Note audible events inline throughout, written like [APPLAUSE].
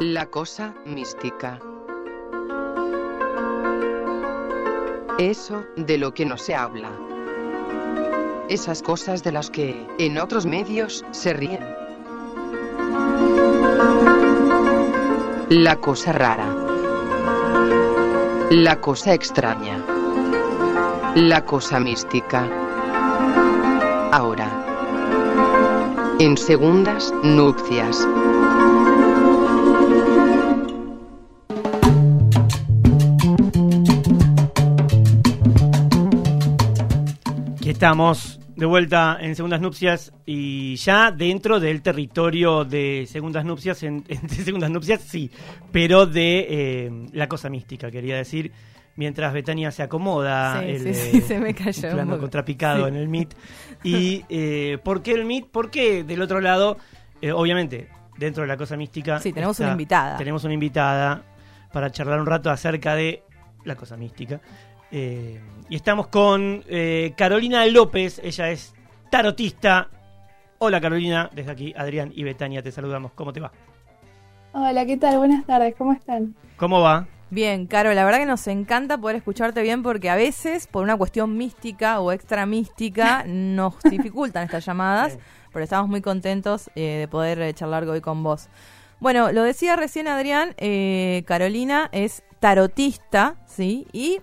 La cosa mística. Eso de lo que no se habla. Esas cosas de las que en otros medios se ríen. La cosa rara. La cosa extraña. La cosa mística. Ahora. En segundas nupcias. Aquí estamos de vuelta en Segundas Nupcias y ya dentro del territorio de Segundas Nupcias, en, [LAUGHS] Segundas Nupcias sí, pero de eh, la cosa mística, quería decir, mientras Betania se acomoda Sí, el, sí, eh, sí, se me cayó plano contrapicado en el MIT. Y eh, ¿por qué el MIT? Porque del otro lado, eh, obviamente, dentro de la cosa mística... Sí, tenemos está- una invitada. Tenemos una invitada para charlar un rato acerca de la cosa mística. Eh, y estamos con eh, Carolina López, ella es tarotista. Hola Carolina, desde aquí Adrián y Betania te saludamos. ¿Cómo te va? Hola, ¿qué tal? Buenas tardes, ¿cómo están? ¿Cómo va? Bien, Caro, la verdad que nos encanta poder escucharte bien porque a veces, por una cuestión mística o extra mística, [LAUGHS] nos dificultan estas llamadas, pero estamos muy contentos eh, de poder eh, charlar hoy con vos. Bueno, lo decía recién Adrián, eh, Carolina es tarotista, ¿sí? Y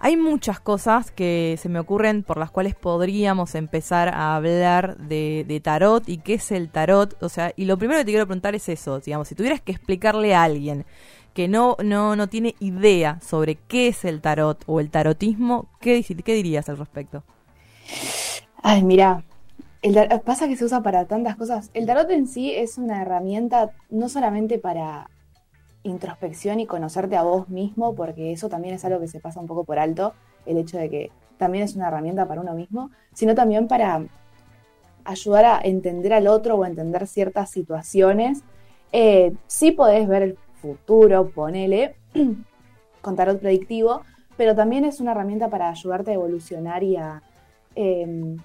hay muchas cosas que se me ocurren por las cuales podríamos empezar a hablar de, tarot y qué es el tarot. O sea, y lo primero que te quiero preguntar es eso, digamos, si tuvieras que explicarle a alguien que no, no, no tiene idea sobre qué es el tarot o el tarotismo, ¿qué, qué dirías al respecto? Ay, mira, el pasa que se usa para tantas cosas. El tarot en sí es una herramienta no solamente para introspección y conocerte a vos mismo, porque eso también es algo que se pasa un poco por alto, el hecho de que también es una herramienta para uno mismo, sino también para ayudar a entender al otro o entender ciertas situaciones. Eh, sí podés ver el futuro, ponele, [CLEARS THROAT] con tarot predictivo, pero también es una herramienta para ayudarte a evolucionar y a eh,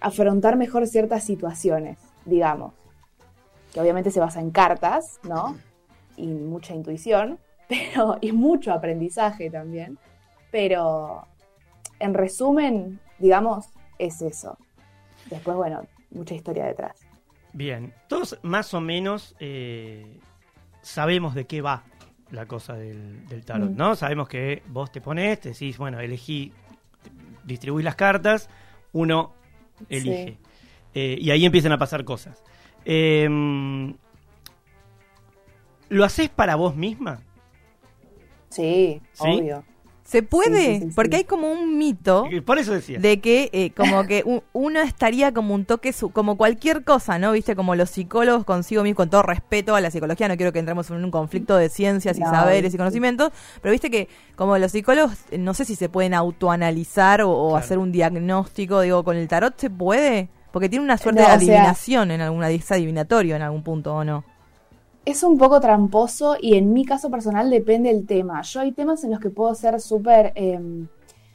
afrontar mejor ciertas situaciones, digamos. Que obviamente se basa en cartas, ¿no? Y mucha intuición, [LAUGHS] pero, y mucho aprendizaje también. Pero en resumen, digamos, es eso. Después, bueno, mucha historia detrás. Bien, todos más o menos eh, sabemos de qué va la cosa del, del tarot, Mm. ¿no? Sabemos que vos te pones, te decís, bueno, elegí, distribuís las cartas, uno elige. Sí. Eh, y ahí empiezan a pasar cosas. Eh, ¿Lo haces para vos misma? Sí, ¿Sí? obvio. ¿Se puede? Sí, sí, sí, Porque sí. hay como un mito Por eso decía. de que eh, como que uno estaría como un toque, su- como cualquier cosa, ¿no? Viste, como los psicólogos consigo mismo, con todo respeto a la psicología, no quiero que entremos en un conflicto de ciencias y No, saberes y conocimientos, pero viste que como los psicólogos, eh, no sé si se pueden autoanalizar o, o Claro. hacer un diagnóstico, digo, con el tarot se puede, porque tiene una suerte No, de o sea- adivinación en alguna, es adivinatorio en algún punto, ¿o no? Es un poco tramposo y en mi caso personal depende del tema. Yo hay temas en los que puedo ser súper, eh,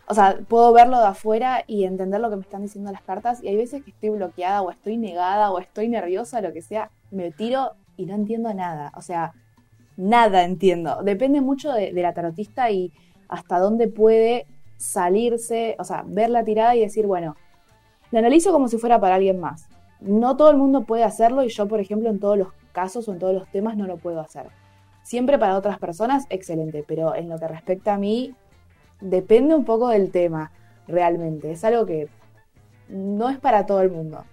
o sea, puedo verlo de afuera y entender lo que me están diciendo las cartas y hay veces que estoy bloqueada o estoy negada o estoy nerviosa, lo que sea, me tiro y no entiendo nada. O sea, nada entiendo. Depende mucho de, de la tarotista y hasta dónde puede salirse, o sea, ver la tirada y decir, bueno, la analizo como si fuera para alguien más. No todo el mundo puede hacerlo y yo, por ejemplo, en todos los casos o en todos los temas no lo puedo hacer. Siempre para otras personas, excelente, pero en lo que respecta a mí, depende un poco del tema, realmente. Es algo que no es para todo el mundo.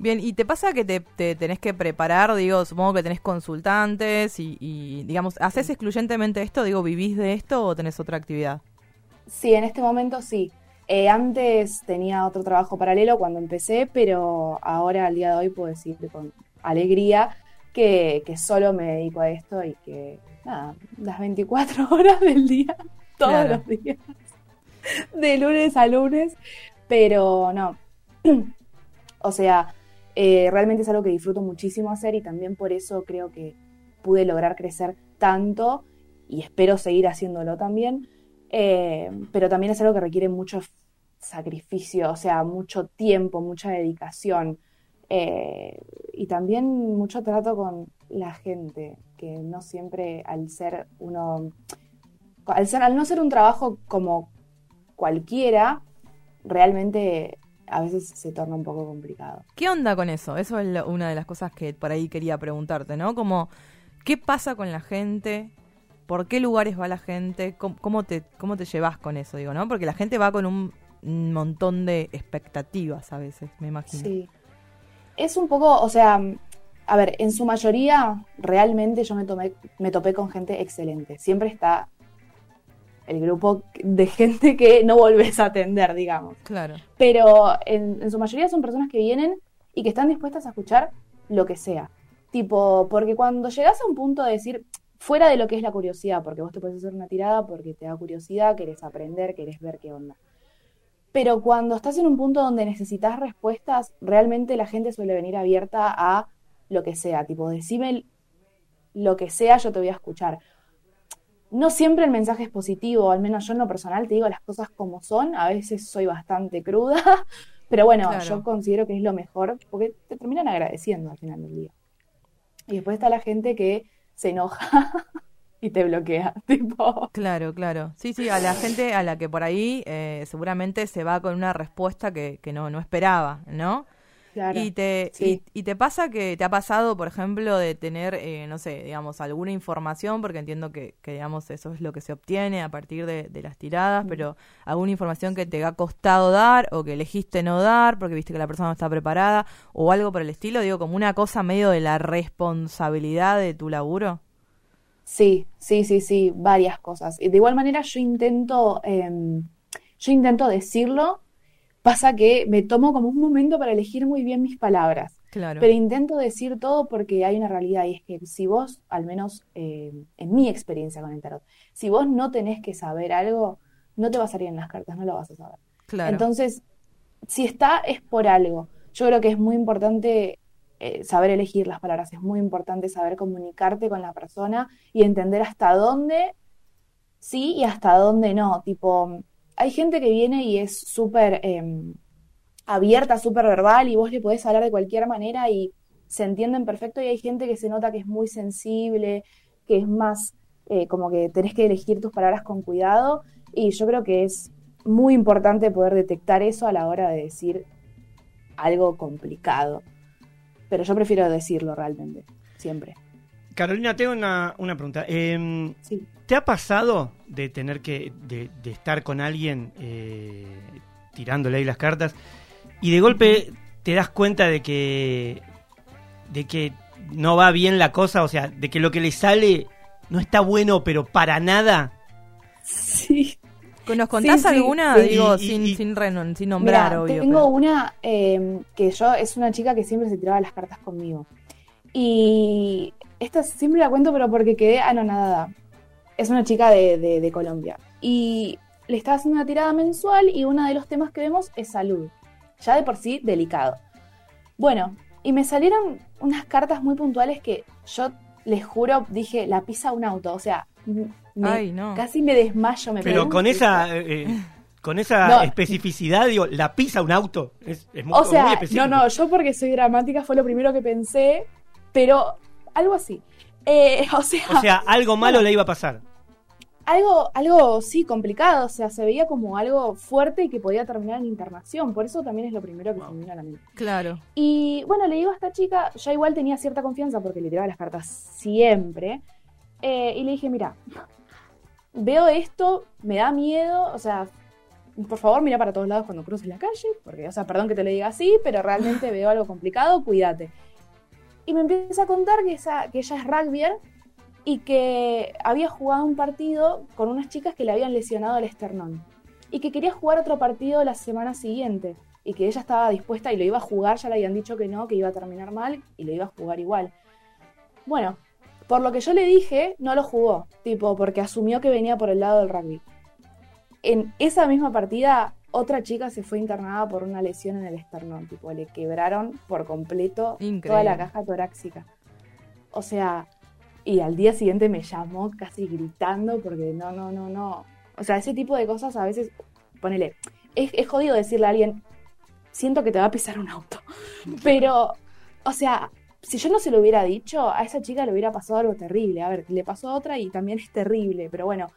Bien, ¿y te pasa que te, te tenés que preparar? Digo, supongo que tenés consultantes y, y, digamos, ¿haces excluyentemente esto? Digo, ¿vivís de esto o tenés otra actividad? Sí, en este momento sí. Eh, antes tenía otro trabajo paralelo cuando empecé, pero ahora al día de hoy puedo decir con alegría que, que solo me dedico a esto y que, nada, las 24 [LAUGHS] horas del día, todos Claro. los días, de lunes a lunes, pero no. [CLEARS THROAT] o sea, eh, realmente es algo que disfruto muchísimo hacer y también por eso creo que pude lograr crecer tanto y espero seguir haciéndolo también. Eh, pero también es algo que requiere mucho sacrificio, o sea, mucho tiempo, mucha dedicación. Eh, y también mucho trato con la gente, que no siempre al ser uno, al, ser, al no ser un trabajo como cualquiera, realmente a veces se torna un poco complicado. ¿Qué onda con eso? Eso es una de las cosas que por ahí quería preguntarte, ¿no? Como, ¿qué pasa con la gente? ¿Por qué lugares va la gente? ¿Cómo, te, cómo te llevas con eso, digo, no? Porque la gente va con un montón de expectativas a veces, me imagino. Sí. Es un poco, o sea, a ver, en su mayoría realmente yo me, tomé, me topé con gente excelente. Siempre está el grupo de gente que no volvés a atender, digamos. Claro. Pero en, su mayoría son personas que vienen y que están dispuestas a escuchar lo que sea. Tipo, porque cuando llegas a un punto de decir, fuera de lo que es la curiosidad, porque vos te puedes hacer una tirada porque te da curiosidad, querés aprender, querés ver qué onda. Pero cuando estás en un punto donde necesitas respuestas, realmente la gente suele venir abierta a lo que sea. Tipo, decime lo que sea, yo te voy a escuchar no siempre el mensaje es positivo, al menos yo en lo personal te digo las cosas como son, a veces soy bastante cruda, [LAUGHS] pero bueno, yo considero que es lo mejor porque te terminan agradeciendo al final del día. Y después está la gente que se enoja [LAUGHS] [LAUGHS] y te bloquea, [LAUGHS] tipo. Claro, claro. Sí, sí, a la gente a la que por ahí eh, seguramente se va con una respuesta que, que no, no esperaba, ¿no? y, te, y, te pasa que te ha pasado, por ejemplo, de tener, eh, no sé, digamos, alguna información, porque entiendo que, digamos, eso es lo que se obtiene a partir de, las tiradas, mm. pero alguna información que te ha costado dar o que elegiste no dar porque viste que la persona no está preparada o algo por el estilo, digo, como una cosa medio de la responsabilidad de tu laburo. Sí, sí, sí, sí, varias cosas. De igual manera yo intento, em, yo intento decirlo Pasa que me tomo como un momento para elegir muy bien mis palabras. Claro. Pero intento decir todo porque hay una realidad y es que si vos, al menos eh, en mi experiencia con el tarot, si vos no tenés que saber algo, no te va a salir en las cartas, no lo vas a saber. Claro. Entonces, si está, es por algo. Yo creo que es muy importante eh, saber elegir las palabras, es muy importante saber comunicarte con la persona y entender hasta dónde sí y hasta dónde no. Tipo, hay gente que viene y es súper em, abierta, súper verbal y vos le podés hablar de cualquier manera y se entienden perfecto y hay gente que se nota que es muy sensible, que es más eh, como que tenés que elegir tus palabras con cuidado y yo creo que es muy importante poder detectar eso a la hora de decir algo complicado. Pero yo prefiero decirlo realmente, siempre. Carolina, tengo una, pregunta. Em, ¿Te ha pasado de tener que, de, estar con alguien eh, tirándole ahí las cartas y de golpe te das cuenta de que, de que no va bien la cosa, o sea, de que lo que le sale no está bueno, pero para nada? Sí. ¿Nos contás alguna? Digo, sin, sin, sin, nombrar, obvio. Tengo una em, que yo, es una chica que siempre se tiraba las cartas conmigo. Y esta siempre la cuento, pero porque quedé anonadada. Es una chica de, Colombia. Y le estaba haciendo una tirada mensual y uno de los temas que vemos es salud. Ya de por sí delicado. Bueno, y me salieron unas cartas muy puntuales que yo les juro, dije, la pisa un auto. O sea, casi me desmayo. Me pero con esa, eh, eh, con esa [LAUGHS] especificidad, digo, la pisa un auto. Es, muy, o sea, No, no, yo porque soy dramática fue lo primero que pensé, pero algo así. Eh, [LAUGHS] o, sea, o sea, algo malo le iba a pasar. Algo, algo, sí, complicado, o sea, se veía como algo fuerte y que podía terminar en internación, por eso también es lo primero que se me vino a la mente. Claro. Y bueno, le digo a esta chica, ya igual tenía cierta confianza porque le tiraba las cartas siempre, eh, y le dije, mira, veo esto, me da miedo, o sea, por favor mira para todos lados cuando cruces la calle, porque, o sea, perdón que te lo diga así, pero realmente [LAUGHS] veo algo complicado, cuídate. Y me empieza a contar que, esa, que ella es rugbyer y que había jugado un partido con unas chicas que le habían lesionado el esternón. Y que quería jugar otro partido la semana siguiente. Y que ella estaba dispuesta y lo iba a jugar, ya le habían dicho que no, que iba a terminar mal y lo iba a jugar igual. Bueno, por lo que yo le dije, no lo jugó, tipo, porque asumió que venía por el lado del rugby. En esa misma partida otra chica se fue internada por una lesión en el esternón, tipo, le quebraron por completo toda la caja torácica. O sea, y al día siguiente me llamó casi gritando porque no, no, no, no. O sea, ese tipo de cosas a veces, ponele, es, es jodido decirle a alguien, siento que te va a pisar un auto. [LAUGHS] Pero, o sea, si yo no se lo hubiera dicho, a esa chica le hubiera pasado algo terrible. A ver, le pasó a otra y también es terrible, pero bueno,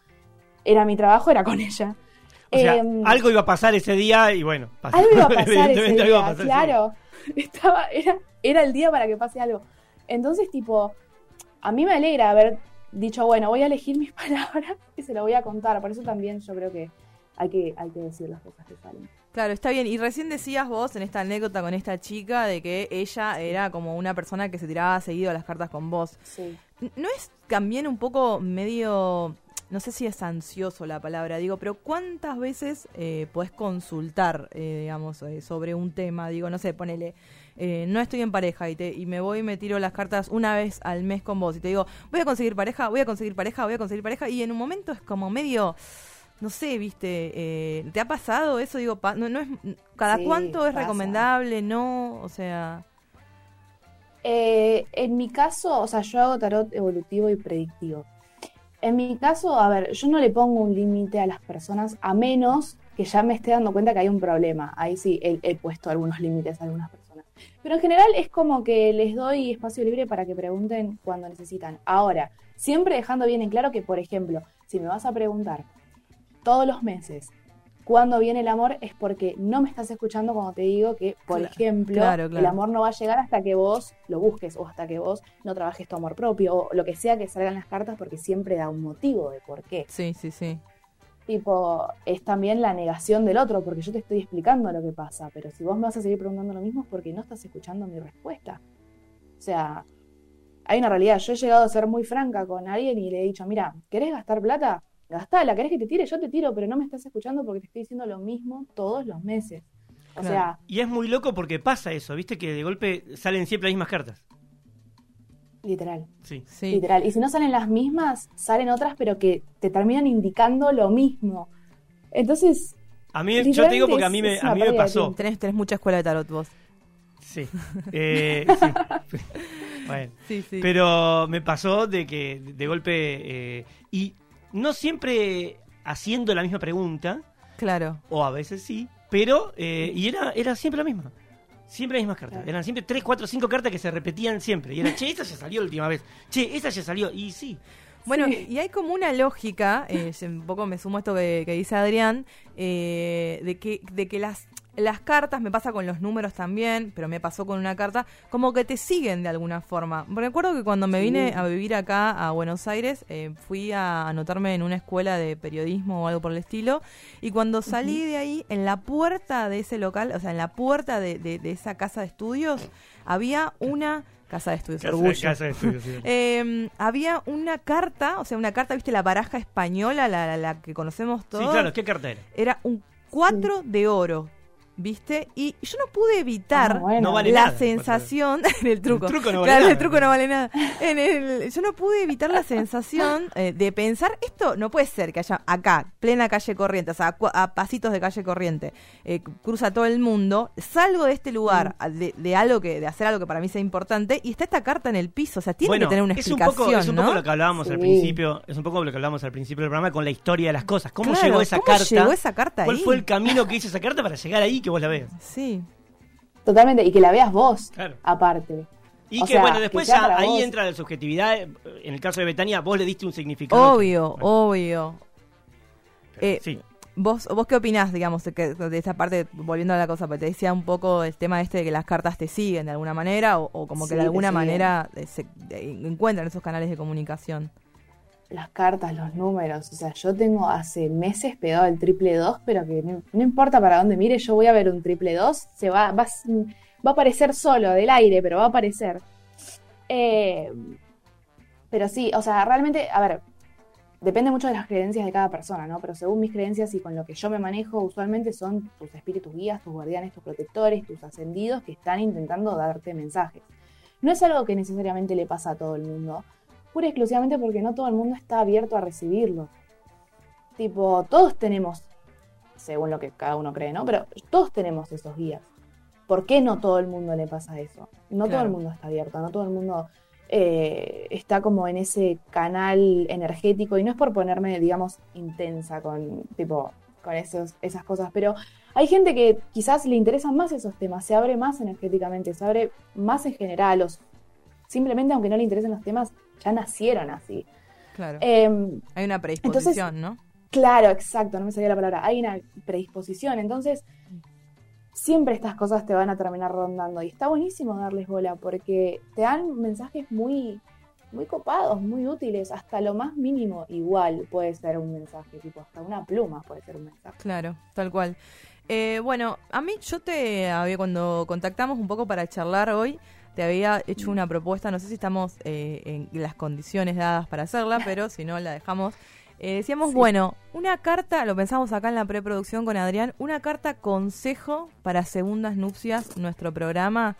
era mi trabajo, era con ella. O sea, Em, algo iba a pasar ese día y bueno, pasó. algo iba a [LAUGHS] pasar ese a día. claro. Estaba, era, era el día para que pase algo. Entonces, tipo, a mí me alegra haber dicho, bueno, voy a elegir mis [LAUGHS] palabras y se lo voy a contar. Por eso también yo creo que hay que, hay que decir las cosas que salen. Claro, está bien. Y recién decías vos en esta anécdota con esta chica de que ella era como una persona que se tiraba seguido a las cartas con vos. Sí. ¿No es también un poco medio, no sé si es ansioso la palabra, digo, pero cuántas veces eh, podés consultar, eh, digamos, eh, sobre un tema? Digo, no sé, ponele, eh, no estoy en pareja y, te, y me voy y me tiro las cartas una vez al mes con vos y te digo, voy a conseguir pareja, voy a conseguir pareja, voy a conseguir pareja y en un momento es como medio... No sé, viste, eh, ¿te ha pasado eso? Digo, pa- no, no es, ¿cada Sí, cuánto es pasa. recomendable? No, o sea, Eh, en mi caso, o sea, yo hago tarot evolutivo y predictivo. En mi caso, a ver, yo no le pongo un límite a las personas a menos que ya me esté dando cuenta que hay un problema. Ahí sí he, he puesto algunos límites a algunas personas. Pero en general es como que les doy espacio libre para que pregunten cuando necesitan. Ahora, siempre dejando bien en claro que, por ejemplo, si me vas a preguntar todos los meses cuándo viene el amor, es porque no me estás escuchando cuando te digo que, por Claro, ejemplo, claro, el amor no va a llegar hasta que vos lo busques o hasta que vos no trabajes tu amor propio o lo que sea que salgan las cartas porque siempre da un motivo de por qué. sí, sí, sí. Tipo, es también la negación del otro porque yo te estoy explicando lo que pasa, pero si vos me vas a seguir preguntando lo mismo es porque no estás escuchando mi respuesta. O sea, hay una realidad. Yo he llegado a ser muy franca con alguien y le he dicho, mira, ¿querés gastar plata? Gastala, ¿querés que te tire? Yo te tiro, pero no me estás escuchando porque te estoy diciendo lo mismo todos los meses. O Claro. sea, Y es muy loco porque pasa eso, viste que de golpe salen siempre las mismas cartas. literal. Sí. sí. Literal. Y si no salen las mismas, salen otras, pero que te terminan indicando lo mismo. Entonces, A mí, yo te digo porque a mí me, a mí me pasó. Tenés, tenés mucha escuela de tarot vos. Sí. [LAUGHS] Eh, sí. [LAUGHS] bueno. Sí, sí. Pero me pasó de que de golpe. eh, y no siempre haciendo la misma pregunta, Claro. o a veces sí, pero. eh, y era, era siempre la misma. Siempre las mismas cartas. Claro. Eran siempre tres, cuatro, cinco cartas que se repetían siempre. Y era, che, esa ya salió la última vez. Che, esa ya salió. Y sí. Bueno, Sí. y hay como una lógica, eh, [LAUGHS] un poco me sumo a esto que, que dice Adrián, eh, de que, de que las, las cartas, me pasa con los números también, pero me pasó con una carta, como que te siguen de alguna forma. Recuerdo que cuando me Sí. vine a vivir acá a Buenos Aires, eh, fui a anotarme en una escuela de periodismo o algo por el estilo, y cuando salí de ahí, en la puerta de ese local, o sea, en la puerta de, de- de esa casa de estudios, había una casa de estudios, Casa, orgullo. casa de estudios, sí. [LAUGHS] Eh, había una carta, o sea, una carta, viste, la baraja española, la, la- la que conocemos todos. Sí, claro, ¿qué carta era? Era un 4 de oro, ¿viste? Y yo no pude evitar Ah, bueno. No vale la nada, sensación del [LAUGHS] truco. El truco no vale claro, nada. el truco no vale nada. En el- yo no pude evitar la sensación eh, de pensar, esto no puede ser que haya acá, plena calle corriente, o sea, a, pasitos de calle corriente, eh, cruza todo el mundo, salgo de este lugar a- de, de algo que, de hacer algo que para mí sea importante, y está esta carta en el piso, o sea, tiene Bueno, que tener una es un explicación, poco, es un ¿no? poco lo que hablábamos al principio, es un poco lo que hablábamos al principio del programa con la historia de las cosas. ¿Cómo Claro, llegó esa ¿cómo carta? llegó esa carta ¿Cuál ahí? fue el camino que hizo esa carta para llegar ahí y que vos la veas? Sí. Totalmente. Y que la veas vos, Claro. aparte. Y O que sea, bueno, después ya ahí vos. entra la subjetividad. En el caso de Betania, vos le diste un significado. Obvio, Bueno, obvio. eh, sí. ¿Vos, ¿Vos qué opinás, digamos, de, que- de esta parte, volviendo a la cosa, porque te decía un poco el tema este de que las cartas te siguen de alguna manera o, o como que de alguna manera eh, se eh, encuentran esos canales de comunicación? Las cartas, los números. O sea, yo tengo hace meses pegado el triple 2, pero que no, no importa para dónde mire, yo voy a ver un triple 2. Se va, va, va a aparecer solo del aire, pero va a aparecer. Eh, pero sí, o sea, realmente, a ver, depende mucho de las creencias de cada persona, ¿no? Pero según mis creencias y con lo que yo me manejo, usualmente son tus espíritus guías, tus guardianes, tus protectores, tus ascendidos que están intentando darte mensajes. No es algo que necesariamente le pasa a todo el mundo, pura y exclusivamente porque no todo el mundo está abierto a recibirlo. Tipo, todos tenemos, según lo que cada uno cree, ¿no? Pero todos tenemos esos guías. ¿Por qué no todo el mundo le pasa eso? No todo el mundo está abierto, no todo el mundo eh, está como en ese canal energético y no es por ponerme, digamos, intensa con, tipo, con esos, esas cosas. Pero hay gente que quizás le interesan más esos temas, se abre más energéticamente, se abre más en general, o simplemente aunque no le interesen los temas, ya nacieron así. Claro. Em, Hay una predisposición, ¿no? Claro, exacto, no me salía la palabra. Hay una predisposición, entonces siempre estas cosas te van a terminar rondando y está buenísimo darles bola porque te dan mensajes muy muy copados, muy útiles, hasta lo más mínimo igual puede ser un mensaje, tipo hasta una pluma puede ser un mensaje. Claro, tal cual. Eh, bueno, a mí yo te había, cuando contactamos un poco para charlar hoy, te había hecho una propuesta, no sé si estamos eh, en las condiciones dadas para hacerla, [LAUGHS] pero si no la dejamos. Eh, decíamos, Sí. bueno, una carta, lo pensamos acá en la preproducción con Adrián, una carta consejo para segundas nupcias, nuestro programa.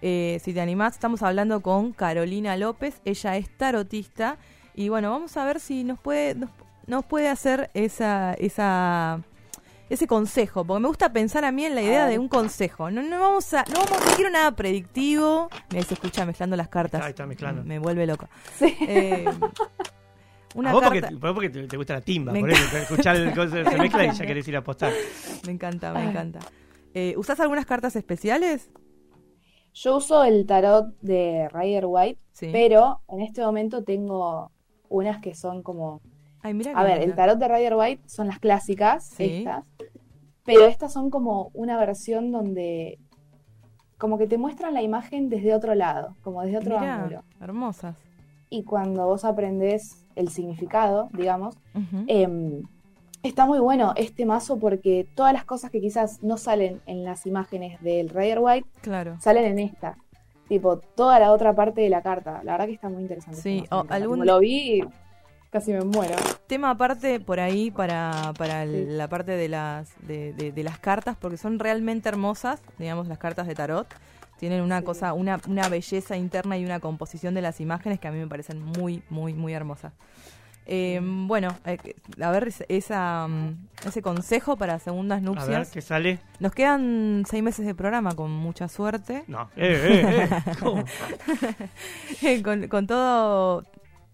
Eh, si te animás, estamos hablando con Carolina López, ella es tarotista y bueno, vamos a ver si nos puede, nos, nos puede hacer esa, esa, ese consejo, porque me gusta pensar a mí en la idea de un consejo. No, no vamos a, no vamos, no quiero nada predictivo. Mira, se escucha mezclando las cartas. Ahí está mezclando. Me vuelve loco. Sí. Eh, [LAUGHS] una a vos carta, porque, vos porque te, te gusta la timba, Me por eso, escuchar el coso se mezcla y ya [LAUGHS] querés ir a apostar. me encanta, me encanta. Eh, ¿Usás algunas cartas especiales? Yo uso el tarot de Rider White, Sí. pero en este momento tengo unas que son como Ay, mira A ver, el tarot de Rider White son las clásicas, Sí. estas. Pero estas son como una versión donde como que te muestran la imagen desde otro lado, como desde otro Mirá, ángulo. hermosas. Y cuando vos aprendés el significado, digamos, em, está muy bueno este mazo porque todas las cosas que quizás no salen en las imágenes del Rider White claro. salen en esta. Tipo, toda la otra parte de la carta. La verdad que está muy interesante. Sí, este me encanta. algún- Como lo vi, casi me muero. Tema aparte por ahí para, para Sí. la parte de las, de, de- de las cartas, porque son realmente hermosas, digamos, las cartas de tarot. Tienen una Sí. cosa, una, una belleza interna y una composición de las imágenes que a mí me parecen muy, muy, muy hermosas. Eh, bueno, eh, a ver esa- mm, ese consejo para segundas A ver, nupcias. ¿qué sale? Nos quedan seis meses de programa con mucha suerte. No. Eh, eh, eh. [LAUGHS] ¿Cómo? [LAUGHS] con, con todo,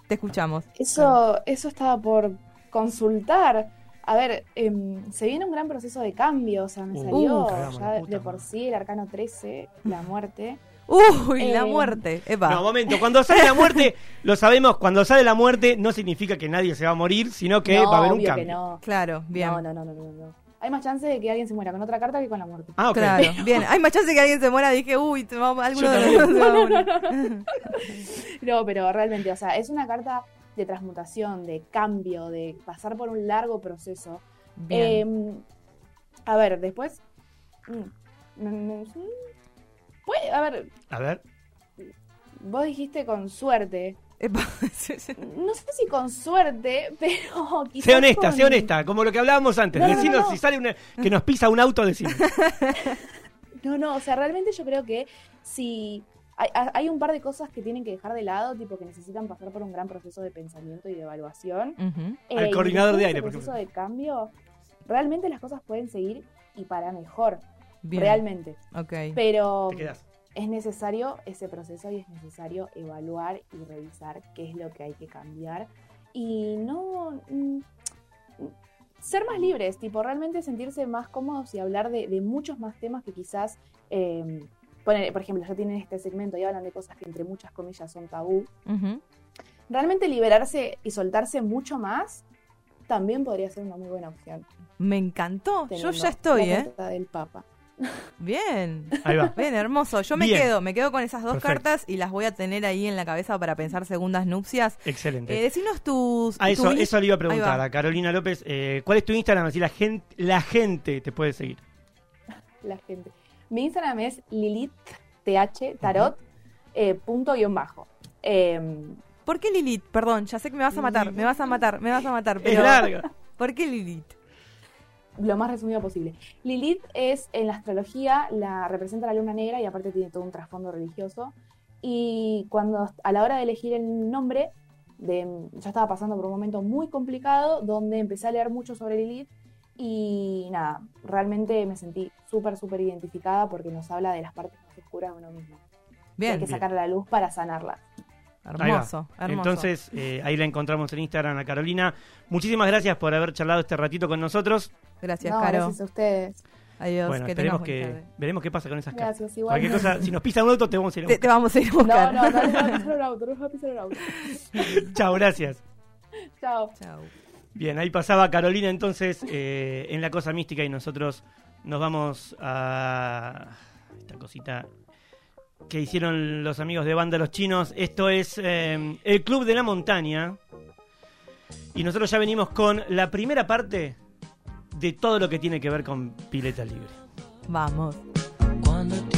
te escuchamos. Eso, eso estaba por consultar. A ver, em, se viene un gran proceso de cambio, o sea, me Uh, salió ya de por sí el arcano 13, la muerte. Uy, la Eh, muerte. Epa. No, momento. Cuando sale la muerte, [LAUGHS] lo sabemos, cuando sale la muerte no significa que nadie se va a morir, sino que no, va a haber un obvio cambio. que no. Claro, bien. No, no, no, no, no, no. Hay más chance de que alguien se muera con otra carta que con la muerte. Ah, ok. Claro, [LAUGHS] bien. Hay más chance que alguien se muera. Dije, uy, te vamos- alguno de los a también. morir. [LAUGHS] No, pero realmente, o sea, es una carta de transmutación, de cambio, de pasar por un largo proceso. Bien. Em, a ver, después. mm, puede- a ver, A ver. vos dijiste con suerte. [LAUGHS] No sé si con suerte, pero [LAUGHS] quizás. Sé honesta, con- sé honesta, como lo que hablábamos antes. No, si sale una, que nos pisa un auto, decimos. [LAUGHS] No, no, o sea, realmente yo creo que si. Hay, hay un par de cosas que tienen que dejar de lado, tipo que necesitan pasar por un gran proceso de pensamiento y de evaluación. Eh, Al coordinador de aire, por proceso ejemplo. de cambio, realmente las cosas pueden seguir y para mejor, Bien. realmente. Ok. Pero Te quedás. Es necesario ese proceso y es necesario evaluar y revisar qué es lo que hay que cambiar y no mm, ser más libres, tipo realmente sentirse más cómodos y hablar de, de muchos más temas que quizás, eh, poner, por ejemplo, ya tienen este segmento y hablan de cosas que entre muchas comillas son tabú. Ujú. Realmente liberarse y soltarse mucho más también podría ser una muy buena opción. Me encantó. Yo ya estoy, la ¿eh? carta del Papa. Bien. Ahí va. Bien, hermoso. Yo me Bien. quedo, me quedo con esas dos Perfecto. cartas y las voy a tener ahí en la cabeza para pensar segundas nupcias. Excelente. Eh, decinos tus. a tu eso, eso le iba a preguntar a Carolina López. eh, ¿Cuál es tu Instagram? Así la gente, la gente te puede seguir. la gente. Mi Instagram es Lilith TH Tarot eh, punto guion bajo. Eh, ¿Por qué Lilith? Perdón, ya sé que me vas a matar, me vas a matar, me vas a matar. Pero Es larga. ¿Por qué Lilith? Lo más resumido posible. Lilith es en la astrología, la representa la luna negra y aparte tiene todo un trasfondo religioso. Y cuando a la hora de elegir el nombre, de, yo estaba pasando por un momento muy complicado donde empecé a leer mucho sobre Lilith y nada, realmente me sentí súper, súper identificada porque nos habla de las partes más oscuras de uno mismo. que hay Bien, que sacar a la luz para sanarla. Hermoso, hermoso. Entonces, eh, ahí la encontramos en Instagram a Carolina. Muchísimas gracias por haber charlado este ratito con nosotros. Gracias, No, Caro. gracias a ustedes. Adiós. bueno, que que tarde. veremos qué pasa con esas caras. Gracias, Cualquier igual. cosa, si nos pisa un auto, te vamos a ir a Te, te vamos a ir a buscar. No, no, [LAUGHS] no va a pisar el auto, no les va a pisar el auto. buscar. [LAUGHS] Chao, gracias. Chao. Chao. Bien, ahí pasaba Carolina entonces eh, en la cosa mística y nosotros nos vamos a esta cosita que hicieron los amigos de Banda Los Chinos. Esto es eh, el Club de la Montaña y nosotros ya venimos con la primera parte de todo lo que tiene que ver con pileta libre. Vamos. Cuando tienes